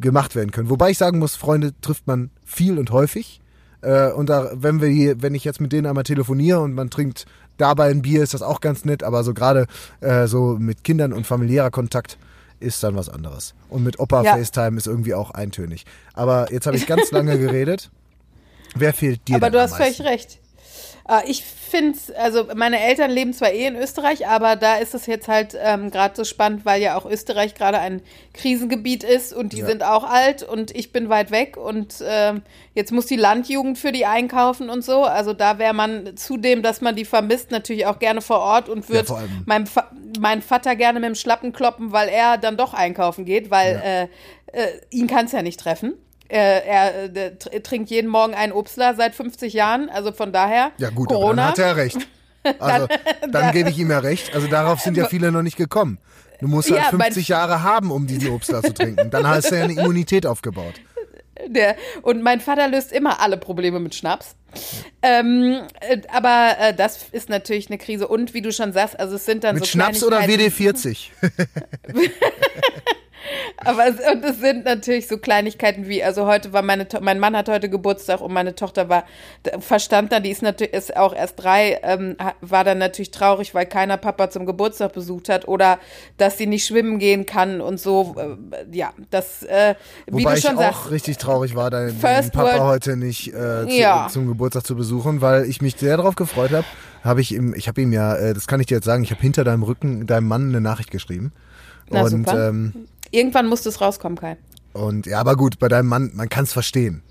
gemacht werden können. Wobei ich sagen muss, Freunde trifft man viel und häufig. Äh, und da, wenn wir hier, wenn ich jetzt mit denen einmal telefoniere und man trinkt dabei ein Bier, ist das auch ganz nett, aber so gerade äh, so mit Kindern und familiärer Kontakt ist dann was anderes. Und mit Opa Ja. FaceTime ist irgendwie auch eintönig. Aber jetzt habe ich ganz lange geredet. Wer fehlt dir Aber du hast völlig recht. Äh, Ich finde also meine Eltern leben zwar eh in Österreich, aber da ist es jetzt halt ähm, gerade so spannend, weil ja auch Österreich gerade ein Krisengebiet ist und die Ja. sind auch alt und ich bin weit weg und ähm, jetzt muss die Landjugend für die einkaufen und so. Also da wäre man zudem, dass man die vermisst, natürlich auch gerne vor Ort und wird allem. meinem Fa meinen Vater gerne mit dem Schlappen kloppen, weil er dann doch einkaufen geht, weil äh, äh, ihn kann es ja nicht treffen. Äh, er äh, trinkt jeden Morgen einen Obstler seit 50 Jahren, also von daher Ja gut, Corona. dann hat er recht. Also dann, gebe ich ihm ja recht. Also darauf sind ja viele noch nicht gekommen. Du musst halt Ja, mein- 50 Jahre haben, um diesen Obstler zu trinken. Dann hast du ja eine Immunität aufgebaut. Der, und mein Vater löst immer alle Probleme mit Schnaps. Ähm, äh, aber äh, das ist natürlich eine Krise. Und wie du schon sagst, also es sind dann Mit so Schnaps oder Kleinigkeiten- WD-40? Aber es, und es sind natürlich so Kleinigkeiten wie, also heute war meine, To- mein Mann hat heute Geburtstag und meine Tochter war, verstand dann, die ist natürlich, ist auch erst drei, ähm, war dann natürlich traurig, weil keiner Papa zum Geburtstag besucht hat oder dass sie nicht schwimmen gehen kann und so, äh, ja, das, äh, wie Wobei du ich schon auch sagst, richtig traurig war, deinen Papa World- heute nicht äh, zu, Ja. zum Geburtstag zu besuchen, weil ich mich sehr darauf gefreut habe. Habe ich ihm, ich habe ihm ja, äh, das kann ich dir jetzt sagen, ich habe hinter deinem Rücken deinem Mann eine Nachricht geschrieben. Na, und super. ähm, irgendwann muss das rauskommen, Kai. und ja, aber gut, bei deinem Mann, man kann es verstehen.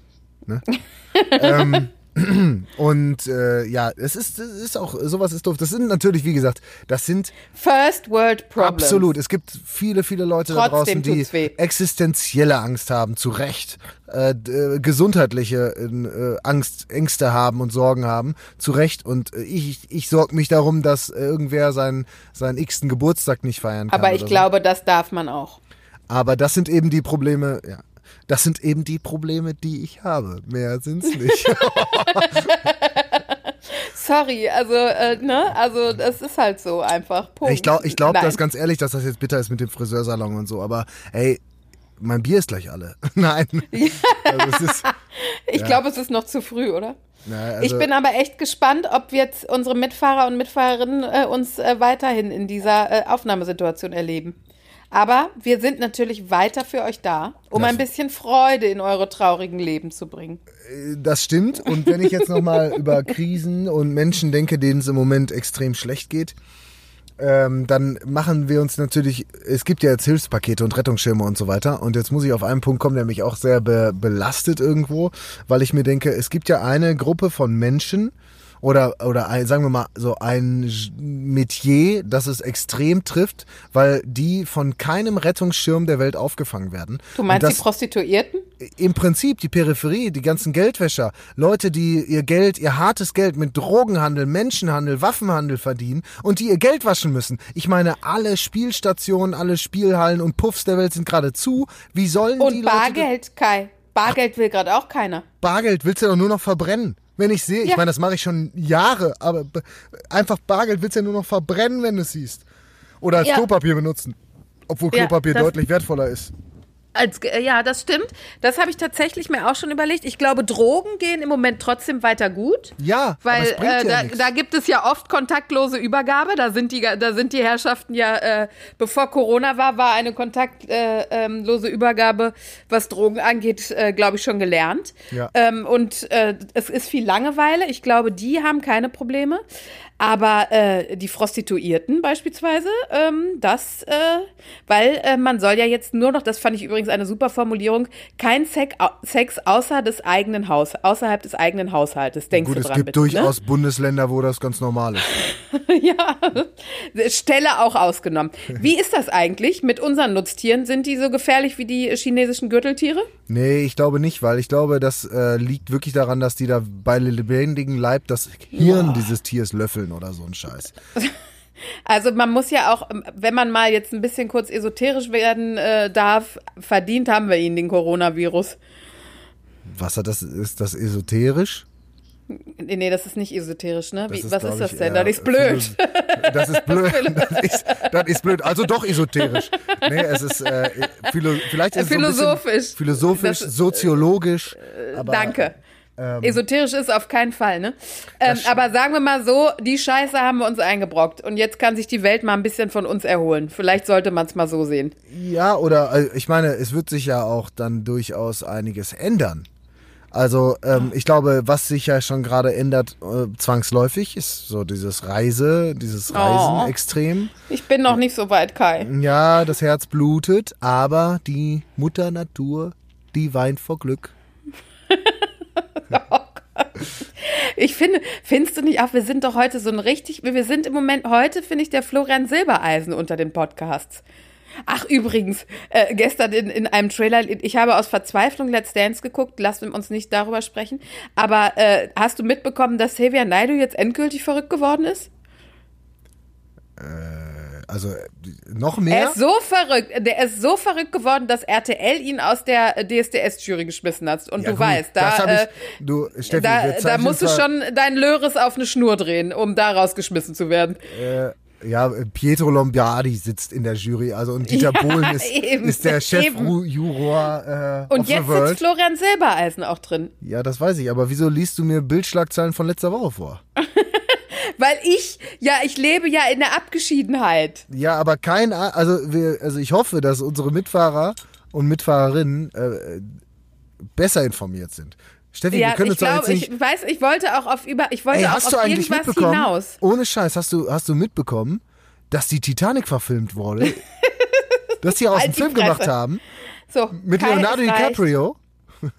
Ne? ähm, und äh, ja, es ist, es ist auch, sowas ist doof. Das sind natürlich, wie gesagt, das sind First World Problems. Absolut. Es gibt viele, viele Leute da Trotzdem draußen, die weh. existenzielle Angst haben, zu Recht. Äh, äh, gesundheitliche äh, Angst, Ängste haben und Sorgen haben, zu Recht. Und äh, ich, ich sorge mich darum, dass irgendwer seinen, seinen x-ten Geburtstag nicht feiern kann. Aber ich glaube, das darf man auch. Aber das sind eben die Probleme, ja. Das sind eben die Probleme, die ich habe. Mehr sind's nicht. Sorry, also, äh, ne, also das ist halt so einfach. Punkt. ich glaube ich glaub das ganz ehrlich, dass das jetzt bitter ist mit dem Friseursalon und so. Aber ey, mein Bier ist gleich alle. Nein. also es ist, Ich glaube, es ist noch zu früh, oder? na, also, ich bin aber echt gespannt, ob jetzt unsere Mitfahrer und Mitfahrerinnen äh, uns äh, weiterhin in dieser äh, Aufnahmesituation erleben. Aber wir sind natürlich weiter für euch da, um Das- ein bisschen Freude in eure traurigen Leben zu bringen. Das stimmt. Und wenn ich jetzt nochmal über Krisen und Menschen denke, denen es im Moment extrem schlecht geht, ähm, dann machen wir uns natürlich, es gibt ja jetzt Hilfspakete und Rettungsschirme und so weiter. Und jetzt muss ich auf einen Punkt kommen, der mich auch sehr be belastet irgendwo, weil ich mir denke, es gibt ja eine Gruppe von Menschen, oder, oder ein, sagen wir mal so ein Metier, das es extrem trifft, weil die von keinem Rettungsschirm der Welt aufgefangen werden. Du meinst Und die das, Prostituierten? im Prinzip die Peripherie, die ganzen Geldwäscher, Leute, die ihr Geld, ihr hartes Geld mit Drogenhandel, Menschenhandel, Waffenhandel verdienen und die ihr Geld waschen müssen. Ich meine, alle Spielstationen, alle Spielhallen und Puffs der Welt sind gerade zu. Wie sollen die Und Leute Bargeld, Kai. Bargeld will gerade auch keiner. Bargeld willst du doch nur noch verbrennen. Wenn ich sehe, ich Ja. meine, das mache ich schon Jahre, aber einfach Bargeld willst du ja nur noch verbrennen, wenn du es siehst. Oder als Ja. Klopapier benutzen. Obwohl Klopapier deutlich wertvoller ist. Als, ja, das stimmt. Das habe ich tatsächlich mir auch schon überlegt. Ich glaube, Drogen gehen im Moment trotzdem weiter gut. Ja, Weil äh, ja da, gibt es ja oft kontaktlose Übergabe. Da sind die, da sind die Herrschaften ja, äh, bevor Corona war, war eine kontaktlose äh, ähm, Übergabe, was Drogen angeht, äh, glaube ich, schon gelernt. Ja. Ähm, und äh, es ist viel Langeweile. Ich glaube, die haben keine Probleme. Aber äh, die Prostituierten beispielsweise, ähm, das, äh, weil äh, man soll ja jetzt nur noch, das fand ich übrigens eine super Formulierung, kein Sex, Sex außer des eigenen Haus, außerhalb des eigenen Haushaltes. Denkst Gut, du es dran, gibt bitte, durchaus Bundesländer, wo das ganz normal ist. Ne? ja, Stelle auch ausgenommen. Wie ist das eigentlich mit unseren Nutztieren? Sind die so gefährlich wie die chinesischen Gürteltiere? Nee, ich glaube nicht, weil ich glaube, das äh, liegt wirklich daran, dass die da bei lebendigem Leib das Hirn dieses Tiers löffeln oder so ein Scheiß. Also man muss ja auch, wenn man mal jetzt ein bisschen kurz esoterisch werden äh, darf, verdient haben wir ihn, den Coronavirus. Was hat das? Ist das esoterisch? Nee, nee, das ist nicht esoterisch, ne? Wie, Das was ist das ich, denn? Das ist blöd. Das ist blöd. Das ist, das ist blöd. Also doch esoterisch. Nee, es ist äh, philo, vielleicht ist es so Philosophisch. philosophisch, Das- soziologisch. Aber, Danke. Ähm, Esoterisch ist auf keinen Fall, ne? Ähm, aber sagen wir mal so, die Scheiße haben wir uns eingebrockt. Und jetzt kann sich die Welt mal ein bisschen von uns erholen. Vielleicht sollte man es mal so sehen. Ja, oder äh, ich meine, es wird sich ja auch dann durchaus einiges ändern. Also ähm, ich glaube, was sich ja schon gerade ändert, äh, zwangsläufig, ist so dieses Reise, dieses Reisen Oh. extrem. Ich bin noch nicht so weit, Kai. Ja, das Herz blutet, aber die Mutter Natur, die weint vor Glück. Ich finde, findest du nicht auch, wir sind doch heute so ein richtig, wir sind im Moment, heute finde ich der Florian Silbereisen unter den Podcasts. Ach, übrigens, äh, gestern in, in einem Trailer, ich habe aus Verzweiflung Let's Dance geguckt, wir uns nicht darüber sprechen, aber äh, hast du mitbekommen, dass Xavier Naidoo jetzt endgültig verrückt geworden ist? Also äh, noch Er mehr? ist so verrückt, der ist so verrückt geworden, dass RTL ihn aus der DSDS-Jury geschmissen hat. Und Ja, du gut, weißt, da, ich, äh, du, Steffi, da, da musst du schon deinen Löres auf eine Schnur drehen, um da rausgeschmissen zu werden. Ja, Pietro Lombardi sitzt in der Jury, also und Dieter Ja, Bohlen ist, eben, ist der. Chefjuror äh, Und jetzt sitzt Florian Silbereisen auch drin. Ja, das weiß ich, aber wieso liest du mir Bildschlagzeilen von letzter Woche vor? Weil ich, ja, ich lebe ja in der Abgeschiedenheit. Ja, aber kein, also wir, also ich hoffe, dass unsere Mitfahrer und Mitfahrerinnen äh, besser informiert sind. Steffi, Ja, wir können ich uns doch glaube, jetzt nicht. ich weiß, ich wollte auch auf über, ich wollte Ey, auch auf irgendwas hinaus. Ohne Scheiß, hast du, hast du mitbekommen, dass die Titanic verfilmt wurde? dass die aus dem Halt Film Fresse. gemacht haben? So, Mit Kai, Leonardo. DiCaprio?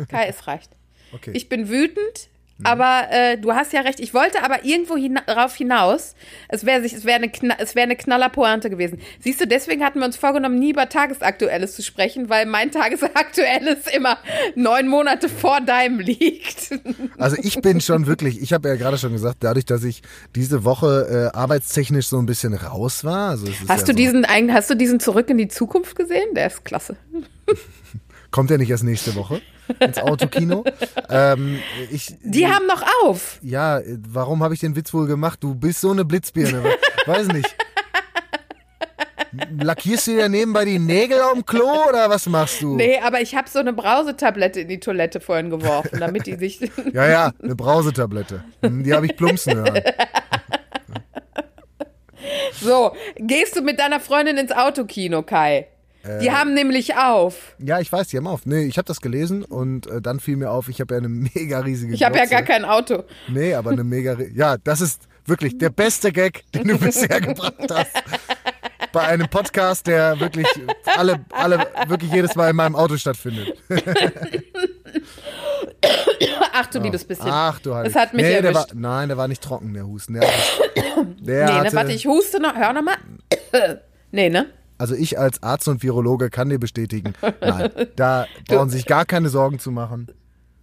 Kai, es reicht. Okay. Ich bin wütend, aber äh, du hast ja recht. Ich wollte aber irgendwo hina darauf hinaus. Es wäre es wäre eine, Kna es wäre eine Knallerpointe gewesen. Siehst du, deswegen hatten wir uns vorgenommen, nie über Tagesaktuelles zu sprechen, weil mein Tagesaktuelles immer neun Monate vor deinem liegt. Also ich bin schon wirklich, ich habe ja gerade schon gesagt, dadurch, dass ich diese Woche äh, arbeitstechnisch so ein bisschen raus war. Also Hast ja du so, diesen hast du diesen Zurück in die Zukunft gesehen? Der ist klasse. Kommt ja nicht erst nächste Woche ins Autokino. ähm, ich, Die haben noch auf. Ja, warum habe ich den Witz wohl gemacht? Du bist so eine Blitzbirne. Weiß nicht. Lackierst du dir nebenbei die Nägel auf dem Klo oder was machst du? Nee, aber ich habe so eine Brausetablette in die Toilette vorhin geworfen, damit die sich. Ja, ja, eine Brausetablette. Hm, Die habe ich plumpsen hören. So, gehst du mit deiner Freundin ins Autokino, Kai? Die haben nämlich auf. Ja, ich weiß, die haben auf. Nee, ich habe das gelesen und äh, dann fiel mir auf, ich habe ja eine mega riesige Ich habe ja gar kein Auto. Nee, aber eine mega. Ja, das ist wirklich der beste Gag, den du bisher gebracht hast. Bei einem Podcast, der wirklich alle, alle, wirklich jedes Mal in meinem Auto stattfindet. Ach du liebes bisschen. Ach du Heilige. Das hat mich nee, der war. Nein, der war nicht trocken, der Husten. Der, der nee, ne, hatte, warte, ich huste noch. Hör noch mal. nee, ne? Also ich als Arzt und Virologe kann dir bestätigen, nein, da brauchen Sie sich gar keine Sorgen zu machen.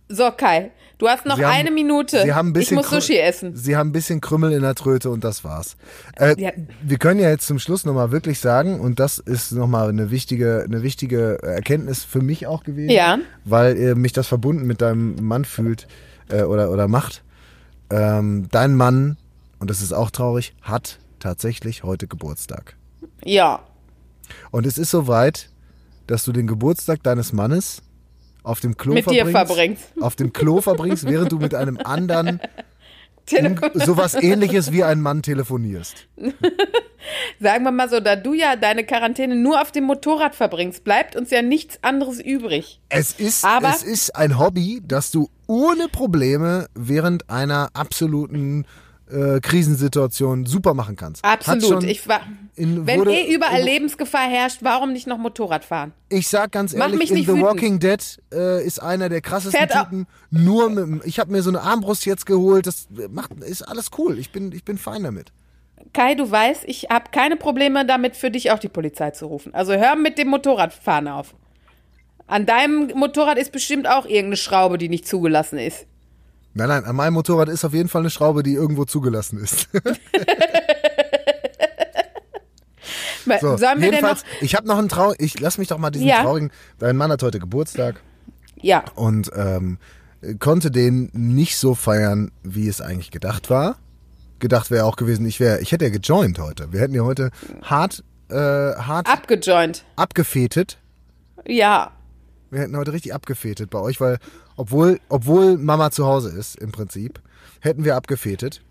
So, Kai, du hast noch haben- eine Minute. Sie haben ein bisschen ich muss Sushi essen. Sie haben ein bisschen Krümmel in der Tröte und das war's. Äh, Ja. Wir können ja jetzt zum Schluss nochmal wirklich sagen, und das ist nochmal eine wichtige, eine wichtige Erkenntnis für mich auch gewesen, Ja. weil äh, mich das verbunden mit deinem Mann fühlt äh, oder, oder macht. Ähm, dein Mann, und das ist auch traurig, hat tatsächlich heute Geburtstag. Ja. Und es ist soweit, dass du den Geburtstag deines Mannes auf dem Klo Mit dir verbringst, verbringst. Auf dem Klo verbringst, während du mit einem anderen sowas ähnliches wie ein Mann telefonierst. Sagen wir mal so, da du ja deine Quarantäne nur auf dem Motorrad verbringst, bleibt uns ja nichts anderes übrig. Es ist, Aber- es ist ein Hobby, das du ohne Probleme während einer absoluten äh, Krisensituation super machen kannst. Absolut. Ich war, in- wenn wurde- eh überall in- Lebensgefahr herrscht, warum nicht noch Motorrad fahren? Ich sag ganz Mach ehrlich, mich in nicht The wütend. Walking Dead äh, ist einer der krassesten Fährt Typen. Nur mit, ich habe mir so eine Armbrust jetzt geholt. Das macht, ist alles cool. Ich bin, ich bin fein damit. Kai, du weißt, ich habe keine Probleme damit, für dich auch die Polizei zu rufen. Also hör mit dem Motorradfahren auf. An deinem Motorrad ist bestimmt auch irgendeine Schraube, die nicht zugelassen ist. Nein, nein, an meinem Motorrad ist auf jeden Fall eine Schraube, die irgendwo zugelassen ist. So, Sollen wir denn noch? ich habe noch einen Trau, ich lass mich doch mal diesen Ja. traurigen. Dein Mann hat heute Geburtstag Ja, und ähm, konnte den nicht so feiern, wie es eigentlich gedacht war. Gedacht wäre auch gewesen, ich wäre, ich hätte ja gejoint heute. Wir hätten ja heute hart, äh, hart abgejoint. abgefetet. Ja, Wir hätten heute richtig abgefetet bei euch, weil obwohl, obwohl Mama zu Hause ist im Prinzip, hätten wir abgefetet.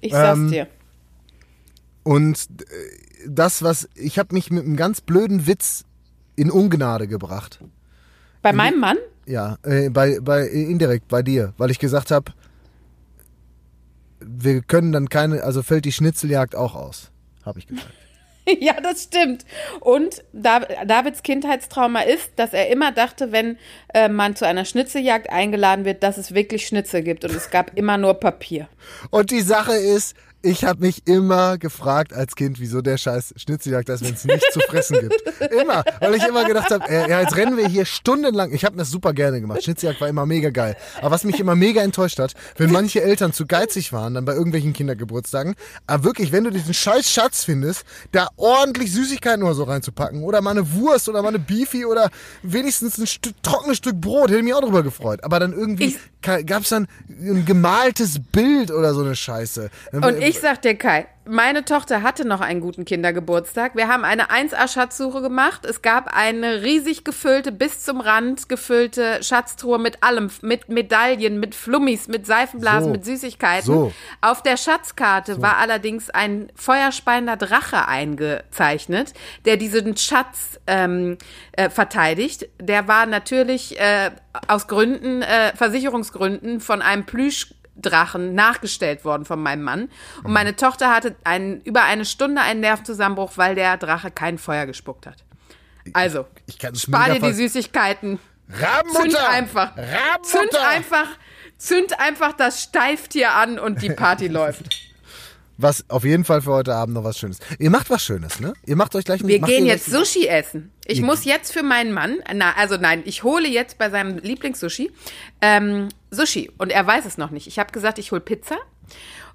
ich sag's Ähm, dir. Und äh, das, was ich habe mich mit einem ganz blöden Witz in Ungnade gebracht. Bei meinem Mann? Ja, äh, bei, bei indirekt bei dir, weil ich gesagt habe, wir können dann keine, also fällt die Schnitzeljagd auch aus, habe ich gesagt. Ja, das stimmt. Und Dav- Davids Kindheitstrauma ist, dass er immer dachte, wenn äh, man zu einer Schnitzeljagd eingeladen wird, dass es wirklich Schnitzel gibt. Und es gab immer nur Papier. Und die Sache ist, Ich habe mich immer gefragt als Kind, wieso der scheiß Schnitzeljagd ist, wenn es nichts zu fressen gibt. Immer. Weil ich immer gedacht habe, äh, ja, jetzt rennen wir hier stundenlang. Ich habe das super gerne gemacht. Schnitzeljagd war immer mega geil. Aber was mich immer mega enttäuscht hat, wenn manche Eltern zu geizig waren, dann bei irgendwelchen Kindergeburtstagen, aber wirklich, wenn du diesen scheiß Schatz findest, da ordentlich Süßigkeiten oder so reinzupacken. Oder mal eine Wurst oder mal eine Beefy oder wenigstens ein Stück, trockenes Stück Brot. Hätte ich mich auch drüber gefreut. Aber dann irgendwie gab es dann ein gemaltes Bild oder so eine Scheiße. Und ich sag dir, Kai, meine Tochter hatte noch einen guten Kindergeburtstag. Wir haben eine 1A-Schatzsuche gemacht. Es gab eine riesig gefüllte, bis zum Rand gefüllte Schatztruhe mit allem, mit Medaillen, mit Flummis, mit Seifenblasen, So. mit Süßigkeiten. So. Auf der Schatzkarte war allerdings ein feuerspeiender Drache eingezeichnet, der diesen Schatz ähm, äh, verteidigt. Der war natürlich äh, aus Gründen, äh, Versicherungsgründen von einem Plüsch Drachen nachgestellt worden von meinem Mann. Und meine Tochter hatte einen, über eine Stunde einen Nervenzusammenbruch, weil der Drache kein Feuer gespuckt hat. Also, Ich es spar dir die Süßigkeiten. Rabenmutter! Zünd einfach. Rabenmutter! Zünd einfach, zünd einfach das Steiftier an und die Party läuft. Was auf jeden Fall für heute Abend noch was Schönes. Ihr macht was Schönes, ne? Ihr macht euch gleich Wir macht gehen jetzt Sushi essen. Ich muss jetzt für meinen Mann, na, also nein, ich hole jetzt bei seinem Lieblingssushi ähm, Sushi und er weiß es noch nicht. Ich habe gesagt, ich hole Pizza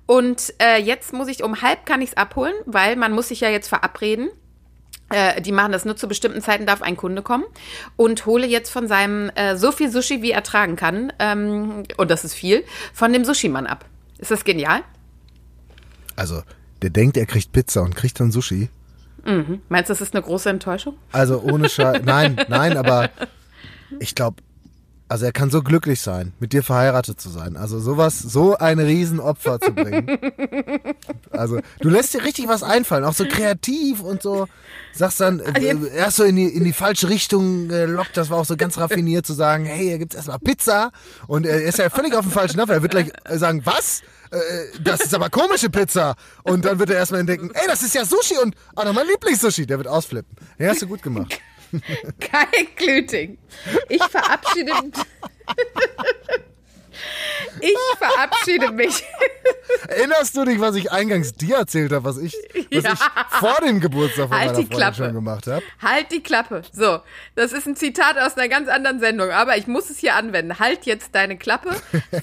und äh, jetzt muss ich um halb kann ich es abholen, weil man muss sich ja jetzt verabreden. Äh, die machen das nur zu bestimmten Zeiten, darf ein Kunde kommen und hole jetzt von seinem äh, so viel Sushi, wie er tragen kann, ähm, und das ist viel, von dem Sushi-Mann ab. Ist das genial? Also, der denkt, er kriegt Pizza und kriegt dann Sushi. Meinst du, das ist eine große Enttäuschung? Also ohne Scheiß. nein, nein, aber ich glaube, also er kann so glücklich sein, mit dir verheiratet zu sein. Also sowas, so ein Riesenopfer zu bringen. Also du lässt dir richtig was einfallen, auch so kreativ und so. Sagst dann, äh, erst so in die, in die falsche Richtung gelockt, das war auch so ganz raffiniert zu sagen, hey, hier gibt's erstmal Pizza. Und er ist ja völlig auf dem falschen Dampfer. Er wird gleich äh, sagen, was? Äh, das ist aber komische Pizza. Und dann wird er erstmal denken, ey, das ist ja Sushi und auch noch mein Lieblingssushi. Der wird ausflippen. Ja, hast du gut gemacht. Kai Klüting. Ich verabschiede. ich verabschiede mich. Erinnerst du dich, was ich eingangs dir erzählt habe, was ich, was Ja. ich vor dem Geburtstag von Halt meiner die Freundin Klappe. schon gemacht habe? Halt die Klappe. So, das ist ein Zitat aus einer ganz anderen Sendung, aber ich muss es hier anwenden. Halt jetzt deine Klappe.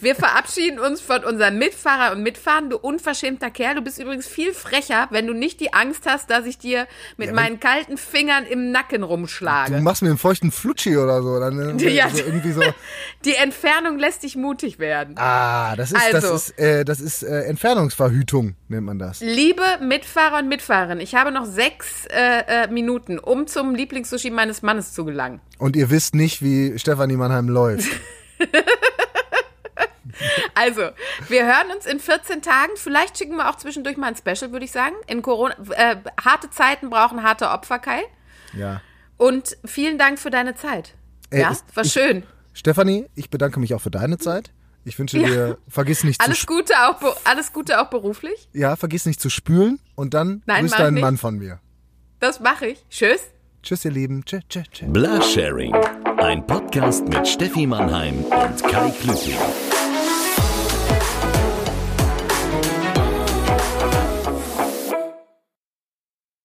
Wir verabschieden uns von unserem Mitfahrer und Mitfahren. Du unverschämter Kerl. Du bist übrigens viel frecher, wenn du nicht die Angst hast, dass ich dir mit meinen kalten Fingern im Nacken Du rumschlage. machst mir einen feuchten Flutschi oder so. Dann, äh, Ja. so irgendwie so. Die Entfernung lässt dich mutig werden. Ah, das ist, Also. das ist, äh, das ist äh, Entfernungsverhütung, nennt man das. Liebe Mitfahrer und Mitfahrerinnen, ich habe noch sechs äh, äh, Minuten, um zum Lieblingssushi meines Mannes zu gelangen. Und ihr wisst nicht, wie Stefanie Mannheim läuft. Also, wir hören uns in 14 Tagen. Vielleicht schicken wir auch zwischendurch mal ein Special, würde ich sagen. In Corona, äh, harte Zeiten brauchen harte Opfer, Kai. Ja. Und vielen Dank für deine Zeit. Ey, ja, ist- war ich- schön. Stefanie, ich bedanke mich auch für deine Zeit. Ich wünsche dir, vergiss nicht zu, Alles sp- Gute auch, alles Gute auch beruflich. ja, vergiss nicht zu spülen und dann Nein, grüß mach ich deinen nicht. Mann von mir. Das mache ich. Tschüss. Tschüss, ihr Lieben. Tschüss, tschüss, tschüss. Blasharing. Ein Podcast mit Steffi Mannheim und Kai Klüting.